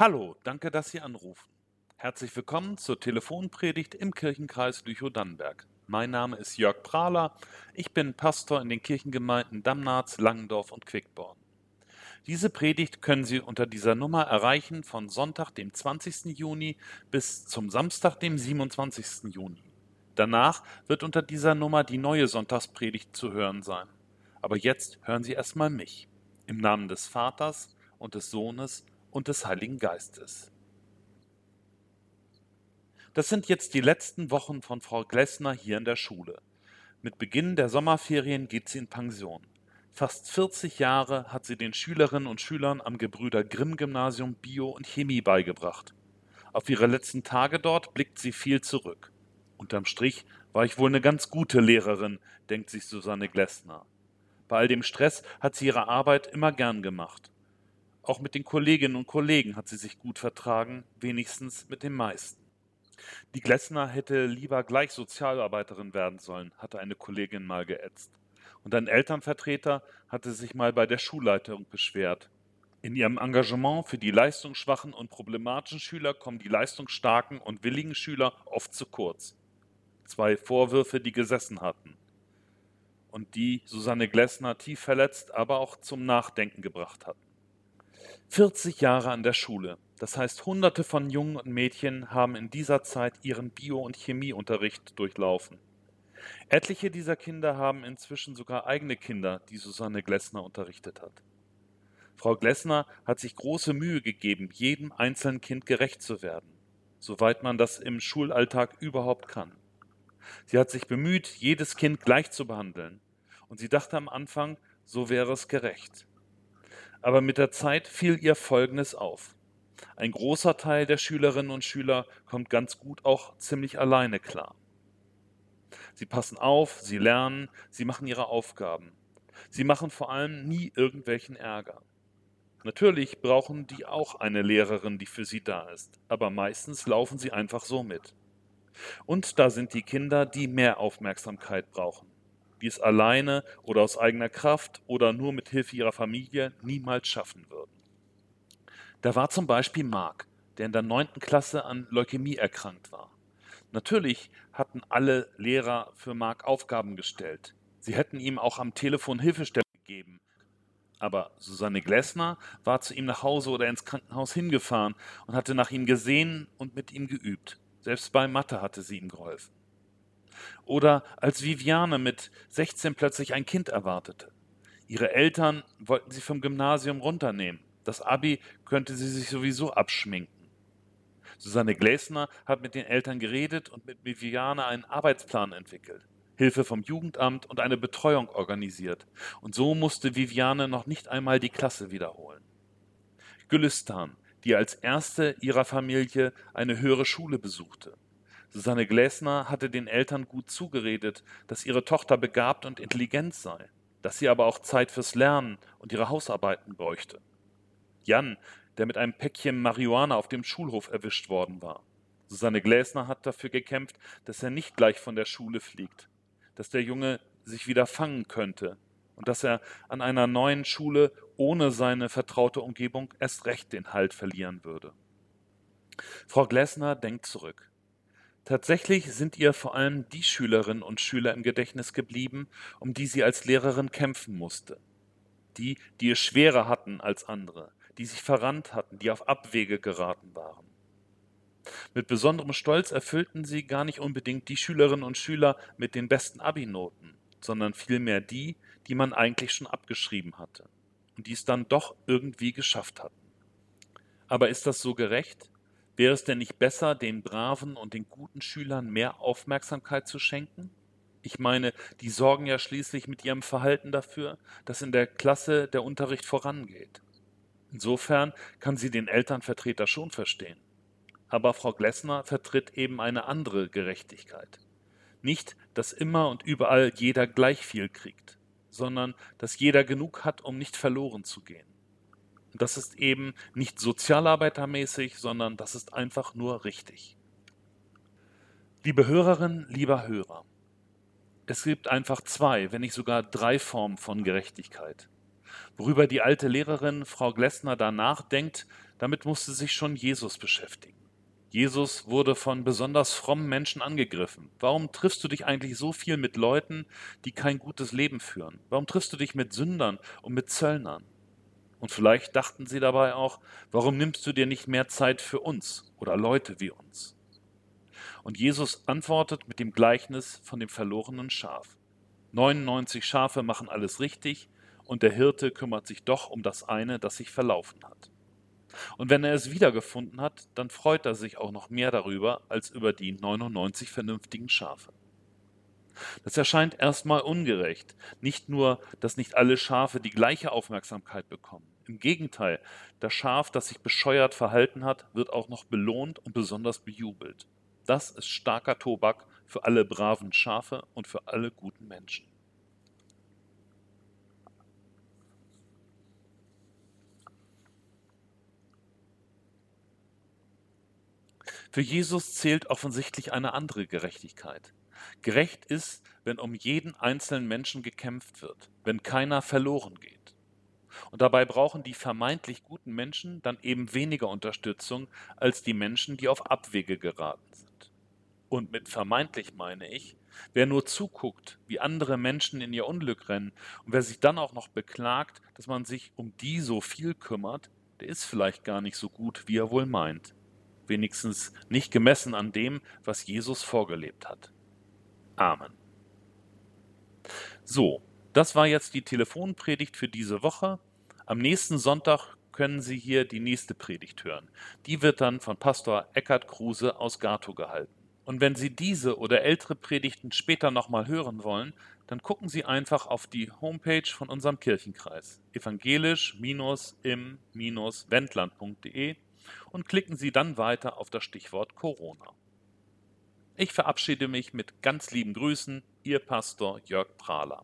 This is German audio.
Hallo, danke, dass Sie anrufen. Herzlich willkommen zur Telefonpredigt im Kirchenkreis Lüchow-Dannenberg. Mein Name ist Jörg Prahler. Ich bin Pastor in den Kirchengemeinden Damnatz, Langendorf und Quickborn. Diese Predigt können Sie unter dieser Nummer erreichen von Sonntag, dem 20. Juni bis zum Samstag, dem 27. Juni. Danach wird unter dieser Nummer die neue Sonntagspredigt zu hören sein. Aber jetzt hören Sie erstmal mich. Im Namen des Vaters und des Sohnes und des Heiligen Geistes. Das sind jetzt die letzten Wochen von Frau Glessner hier in der Schule. Mit Beginn der Sommerferien geht sie in Pension. Fast 40 Jahre hat sie den Schülerinnen und Schülern am Gebrüder Grimm Gymnasium Bio und Chemie beigebracht. Auf ihre letzten Tage dort blickt sie viel zurück. Unterm Strich war ich wohl eine ganz gute Lehrerin, denkt sich Susanne Glessner. Bei all dem Stress hat sie ihre Arbeit immer gern gemacht. Auch mit den Kolleginnen und Kollegen hat sie sich gut vertragen, wenigstens mit den meisten. Die Glessner hätte lieber gleich Sozialarbeiterin werden sollen, hatte eine Kollegin mal geätzt. Und ein Elternvertreter hatte sich mal bei der Schulleitung beschwert. In ihrem Engagement für die leistungsschwachen und problematischen Schüler kommen die leistungsstarken und willigen Schüler oft zu kurz. Zwei Vorwürfe, die gesessen hatten und die Susanne Glessner tief verletzt, aber auch zum Nachdenken gebracht hatten. 40 Jahre an der Schule. Das heißt, hunderte von Jungen und Mädchen haben in dieser Zeit ihren Bio- und Chemieunterricht durchlaufen. Etliche dieser Kinder haben inzwischen sogar eigene Kinder, die Susanne Glessner unterrichtet hat. Frau Glessner hat sich große Mühe gegeben, jedem einzelnen Kind gerecht zu werden, soweit man das im Schulalltag überhaupt kann. Sie hat sich bemüht, jedes Kind gleich zu behandeln, und sie dachte am Anfang, so wäre es gerecht. Aber mit der Zeit fiel ihr Folgendes auf. Ein großer Teil der Schülerinnen und Schüler kommt ganz gut auch ziemlich alleine klar. Sie passen auf, sie lernen, sie machen ihre Aufgaben. Sie machen vor allem nie irgendwelchen Ärger. Natürlich brauchen die auch eine Lehrerin, die für sie da ist, aber meistens laufen sie einfach so mit. Und da sind die Kinder, die mehr Aufmerksamkeit brauchen die es alleine oder aus eigener Kraft oder nur mit Hilfe ihrer Familie niemals schaffen würden. Da war zum Beispiel Mark, der in der neunten Klasse an Leukämie erkrankt war. Natürlich hatten alle Lehrer für Mark Aufgaben gestellt. Sie hätten ihm auch am Telefon Hilfestellung gegeben. Aber Susanne Glessner war zu ihm nach Hause oder ins Krankenhaus hingefahren und hatte nach ihm gesehen und mit ihm geübt. Selbst bei Mathe hatte sie ihm geholfen. Oder als Viviane mit 16 plötzlich ein Kind erwartete. Ihre Eltern wollten sie vom Gymnasium runternehmen. Das Abi könnte sie sich sowieso abschminken. Susanne Gläsner hat mit den Eltern geredet und mit Viviane einen Arbeitsplan entwickelt. Hilfe vom Jugendamt und eine Betreuung organisiert. Und so musste Viviane noch nicht einmal die Klasse wiederholen. Gülistan, die als erste ihrer Familie eine höhere Schule besuchte. Susanne Gläsner hatte den Eltern gut zugeredet, dass ihre Tochter begabt und intelligent sei, dass sie aber auch Zeit fürs Lernen und ihre Hausarbeiten bräuchte. Jan, der mit einem Päckchen Marihuana auf dem Schulhof erwischt worden war. Susanne Gläsner hat dafür gekämpft, dass er nicht gleich von der Schule fliegt, dass der Junge sich wieder fangen könnte und dass er an einer neuen Schule ohne seine vertraute Umgebung erst recht den Halt verlieren würde. Frau Gläsner denkt zurück. Tatsächlich sind ihr vor allem die Schülerinnen und Schüler im Gedächtnis geblieben, um die sie als Lehrerin kämpfen musste. Die, die es schwerer hatten als andere, die sich verrannt hatten, die auf Abwege geraten waren. Mit besonderem Stolz erfüllten sie gar nicht unbedingt die Schülerinnen und Schüler mit den besten Abi-Noten, sondern vielmehr die, die man eigentlich schon abgeschrieben hatte und die es dann doch irgendwie geschafft hatten. Aber ist das so gerecht? Wäre es denn nicht besser, den braven und den guten Schülern mehr Aufmerksamkeit zu schenken? Ich meine, die sorgen ja schließlich mit ihrem Verhalten dafür, dass in der Klasse der Unterricht vorangeht. Insofern kann sie den Elternvertreter schon verstehen. Aber Frau Glessner vertritt eben eine andere Gerechtigkeit. Nicht, dass immer und überall jeder gleich viel kriegt, sondern dass jeder genug hat, um nicht verloren zu gehen. Das ist eben nicht sozialarbeitermäßig, sondern das ist einfach nur richtig. Liebe Hörerinnen, lieber Hörer, es gibt einfach zwei, wenn nicht sogar drei Formen von Gerechtigkeit. Worüber die alte Lehrerin Frau Glessner danach denkt, Damit musste sich schon Jesus beschäftigen. Jesus wurde von besonders frommen Menschen angegriffen. Warum triffst du dich eigentlich so viel mit Leuten, die kein gutes Leben führen? Warum triffst du dich mit Sündern und mit Zöllnern? Und vielleicht dachten sie dabei auch, warum nimmst du dir nicht mehr Zeit für uns oder Leute wie uns? Und Jesus antwortet mit dem Gleichnis von dem verlorenen Schaf. 99 Schafe machen alles richtig und der Hirte kümmert sich doch um das eine, das sich verlaufen hat. Und wenn er es wiedergefunden hat, dann freut er sich auch noch mehr darüber als über die 99 vernünftigen Schafe. Das erscheint erstmal ungerecht. Nicht nur, dass nicht alle Schafe die gleiche Aufmerksamkeit bekommen. Im Gegenteil, das Schaf, das sich bescheuert verhalten hat, wird auch noch belohnt und besonders bejubelt. Das ist starker Tobak für alle braven Schafe und für alle guten Menschen. Für Jesus zählt offensichtlich eine andere Gerechtigkeit. Gerecht ist, wenn um jeden einzelnen Menschen gekämpft wird, wenn keiner verloren geht. Und dabei brauchen die vermeintlich guten Menschen dann eben weniger Unterstützung als die Menschen, die auf Abwege geraten sind. Und mit vermeintlich meine ich, wer nur zuguckt, wie andere Menschen in ihr Unglück rennen und wer sich dann auch noch beklagt, dass man sich um die so viel kümmert, der ist vielleicht gar nicht so gut, wie er wohl meint wenigstens nicht gemessen an dem, was Jesus vorgelebt hat. Amen. So, das war jetzt die Telefonpredigt für diese Woche. Am nächsten Sonntag können Sie hier die nächste Predigt hören. Die wird dann von Pastor Eckhard Kruse aus Gato gehalten. Und wenn Sie diese oder ältere Predigten später nochmal hören wollen, dann gucken Sie einfach auf die Homepage von unserem Kirchenkreis evangelisch-im-wendland.de und klicken Sie dann weiter auf das Stichwort Corona. Ich verabschiede mich mit ganz lieben Grüßen, Ihr Pastor Jörg Prahler.